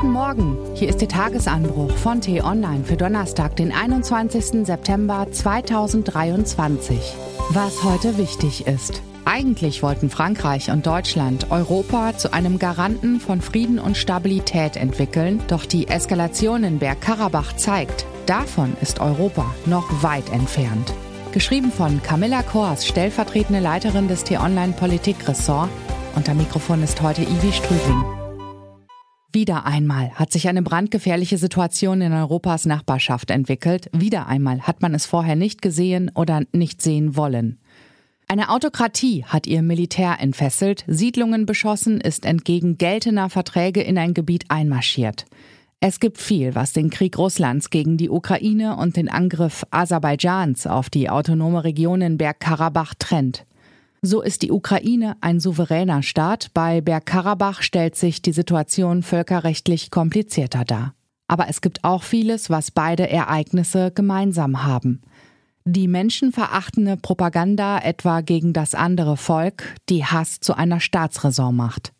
Guten Morgen, hier ist der Tagesanbruch von T-Online für Donnerstag, den 21. September 2023. Was heute wichtig ist. Eigentlich wollten Frankreich und Deutschland Europa zu einem Garanten von Frieden und Stabilität entwickeln, doch die Eskalation in Bergkarabach zeigt, davon ist Europa noch weit entfernt. Geschrieben von Camilla Kors, stellvertretende Leiterin des T-Online Politik-Ressort. Unter Mikrofon ist heute Ivi Strübing. Wieder einmal hat sich eine brandgefährliche Situation in Europas Nachbarschaft entwickelt. Wieder einmal hat man es vorher nicht gesehen oder nicht sehen wollen. Eine Autokratie hat ihr Militär entfesselt, Siedlungen beschossen, ist entgegen geltender Verträge in ein Gebiet einmarschiert. Es gibt viel, was den Krieg Russlands gegen die Ukraine und den Angriff Aserbaidschans auf die autonome Region in Bergkarabach trennt. So ist die Ukraine ein souveräner Staat. Bei Bergkarabach stellt sich die Situation völkerrechtlich komplizierter dar. Aber es gibt auch vieles, was beide Ereignisse gemeinsam haben. Die menschenverachtende Propaganda etwa gegen das andere Volk, die Hass zu einer Staatsräson macht.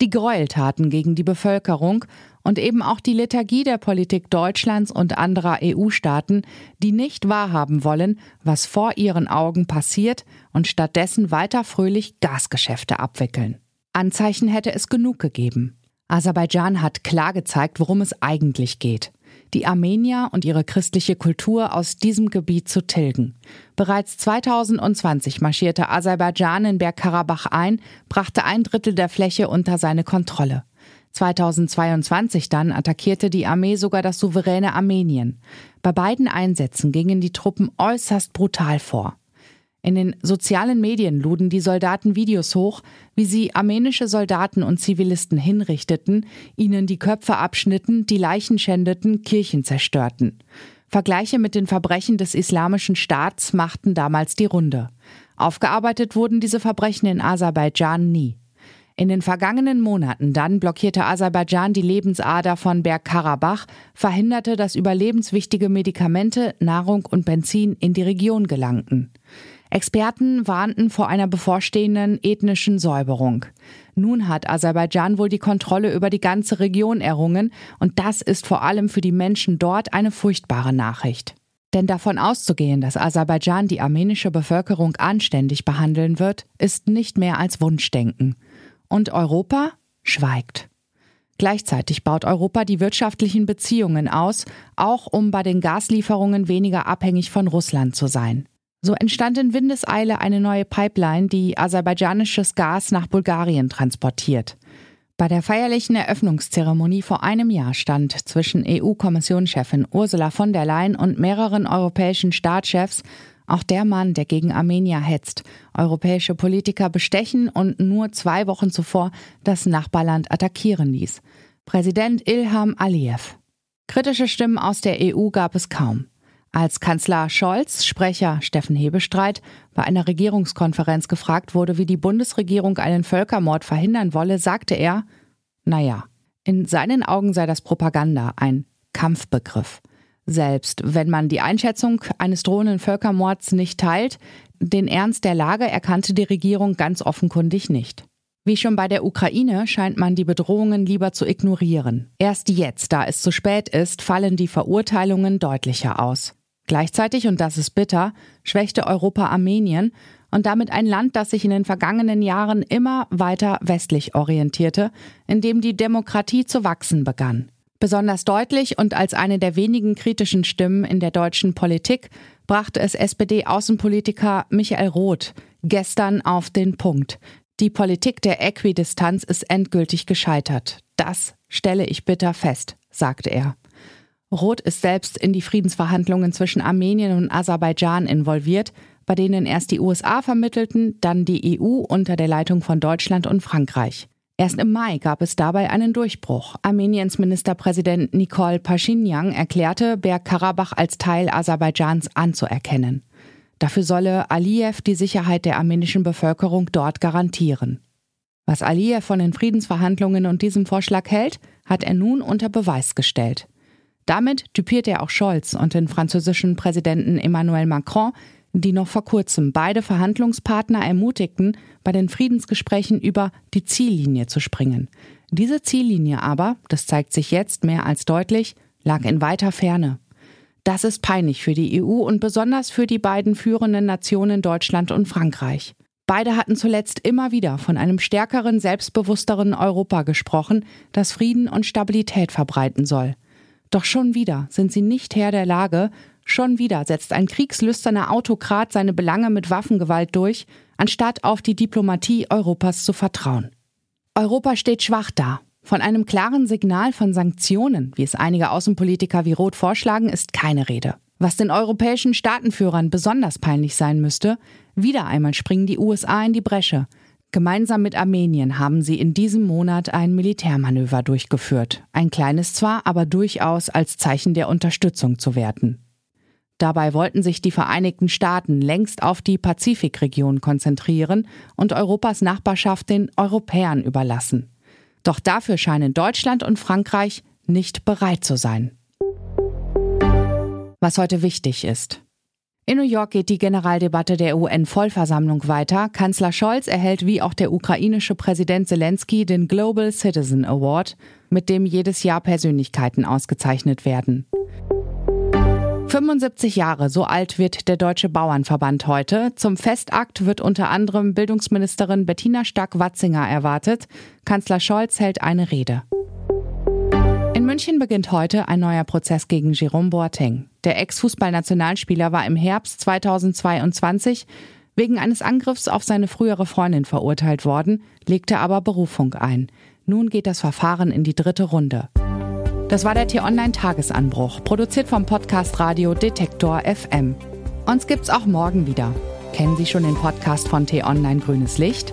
Die Gräueltaten gegen die Bevölkerung und eben auch die Lethargie der Politik Deutschlands und anderer EU-Staaten, die nicht wahrhaben wollen, was vor ihren Augen passiert und stattdessen weiter fröhlich Gasgeschäfte abwickeln. Anzeichen hätte es genug gegeben. Aserbaidschan hat klar gezeigt, worum es eigentlich geht. Die Armenier und ihre christliche Kultur aus diesem Gebiet zu tilgen. Bereits 2020 marschierte Aserbaidschan in Bergkarabach ein, brachte ein Drittel der Fläche unter seine Kontrolle. 2022 dann attackierte die Armee sogar das souveräne Armenien. Bei beiden Einsätzen gingen die Truppen äußerst brutal vor. In den sozialen Medien luden die Soldaten Videos hoch, wie sie armenische Soldaten und Zivilisten hinrichteten, ihnen die Köpfe abschnitten, die Leichen schändeten, Kirchen zerstörten. Vergleiche mit den Verbrechen des Islamischen Staats machten damals die Runde. Aufgearbeitet wurden diese Verbrechen in Aserbaidschan nie. In den vergangenen Monaten dann blockierte Aserbaidschan die Lebensader von Bergkarabach, verhinderte, dass überlebenswichtige Medikamente, Nahrung und Benzin in die Region gelangten. Experten warnten vor einer bevorstehenden ethnischen Säuberung. Nun hat Aserbaidschan wohl die Kontrolle über die ganze Region errungen, und das ist vor allem für die Menschen dort eine furchtbare Nachricht. Denn davon auszugehen, dass Aserbaidschan die armenische Bevölkerung anständig behandeln wird, ist nicht mehr als Wunschdenken. Und Europa schweigt. Gleichzeitig baut Europa die wirtschaftlichen Beziehungen aus, auch um bei den Gaslieferungen weniger abhängig von Russland zu sein. So entstand in Windeseile eine neue Pipeline, die aserbaidschanisches Gas nach Bulgarien transportiert. Bei der feierlichen Eröffnungszeremonie vor einem Jahr stand zwischen EU-Kommissionschefin Ursula von der Leyen und mehreren europäischen Staatschefs auch der Mann, der gegen Armenier hetzt, europäische Politiker bestechen und nur zwei Wochen zuvor das Nachbarland attackieren ließ. Präsident Ilham Aliyev. Kritische Stimmen aus der EU gab es kaum. Als Kanzler Scholz, Sprecher Steffen Hebestreit, bei einer Regierungskonferenz gefragt wurde, wie die Bundesregierung einen Völkermord verhindern wolle, sagte er, naja, in seinen Augen sei das Propaganda, ein Kampfbegriff. Selbst wenn man die Einschätzung eines drohenden Völkermords nicht teilt, den Ernst der Lage erkannte die Regierung ganz offenkundig nicht. Wie schon bei der Ukraine scheint man die Bedrohungen lieber zu ignorieren. Erst jetzt, da es zu spät ist, fallen die Verurteilungen deutlicher aus. Gleichzeitig, und das ist bitter, schwächte Europa Armenien und damit ein Land, das sich in den vergangenen Jahren immer weiter westlich orientierte, in dem die Demokratie zu wachsen begann. Besonders deutlich und als eine der wenigen kritischen Stimmen in der deutschen Politik brachte es SPD-Außenpolitiker Michael Roth gestern auf den Punkt. Die Politik der Äquidistanz ist endgültig gescheitert. Das stelle ich bitter fest, sagte er. Roth ist selbst in die Friedensverhandlungen zwischen Armenien und Aserbaidschan involviert, bei denen erst die USA vermittelten, dann die EU unter der Leitung von Deutschland und Frankreich. Erst im Mai gab es dabei einen Durchbruch. Armeniens Ministerpräsident Nikol Pashinyan erklärte, Bergkarabach als Teil Aserbaidschans anzuerkennen. Dafür solle Aliyev die Sicherheit der armenischen Bevölkerung dort garantieren. Was Aliyev von den Friedensverhandlungen und diesem Vorschlag hält, hat er nun unter Beweis gestellt. Damit typiert er auch Scholz und den französischen Präsidenten Emmanuel Macron, die noch vor kurzem beide Verhandlungspartner ermutigten, bei den Friedensgesprächen über die Ziellinie zu springen. Diese Ziellinie aber, das zeigt sich jetzt mehr als deutlich, lag in weiter Ferne. Das ist peinlich für die EU und besonders für die beiden führenden Nationen Deutschland und Frankreich. Beide hatten zuletzt immer wieder von einem stärkeren, selbstbewussteren Europa gesprochen, das Frieden und Stabilität verbreiten soll. Doch schon wieder sind sie nicht Herr der Lage, schon wieder setzt ein kriegslüsterner Autokrat seine Belange mit Waffengewalt durch, anstatt auf die Diplomatie Europas zu vertrauen. Europa steht schwach da. Von einem klaren Signal von Sanktionen, wie es einige Außenpolitiker wie Roth vorschlagen, ist keine Rede. Was den europäischen Staatenführern besonders peinlich sein müsste, wieder einmal springen die USA in die Bresche. Gemeinsam mit Armenien haben sie in diesem Monat ein Militärmanöver durchgeführt. Ein kleines zwar, aber durchaus als Zeichen der Unterstützung zu werten. Dabei wollten sich die Vereinigten Staaten längst auf die Pazifikregion konzentrieren und Europas Nachbarschaft den Europäern überlassen. Doch dafür scheinen Deutschland und Frankreich nicht bereit zu sein. Was heute wichtig ist. In New York geht die Generaldebatte der UN-Vollversammlung weiter. Kanzler Scholz erhält wie auch der ukrainische Präsident Zelensky den Global Citizen Award, mit dem jedes Jahr Persönlichkeiten ausgezeichnet werden. 75 Jahre, so alt wird der Deutsche Bauernverband heute. Zum Festakt wird unter anderem Bildungsministerin Bettina Stark-Watzinger erwartet. Kanzler Scholz hält eine Rede. München beginnt heute ein neuer Prozess gegen Jerome Boateng. Der Ex-Fußballnationalspieler war im Herbst 2022 wegen eines Angriffs auf seine frühere Freundin verurteilt worden, legte aber Berufung ein. Nun geht das Verfahren in die dritte Runde. Das war der T-Online-Tagesanbruch, produziert vom Podcast Radio Detektor FM. Uns gibt's auch morgen wieder. Kennen Sie schon den Podcast von T-Online Grünes Licht?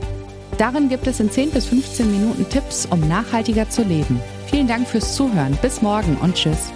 Darin gibt es in 10 bis 15 Minuten Tipps, um nachhaltiger zu leben. Vielen Dank fürs Zuhören. Bis morgen und tschüss.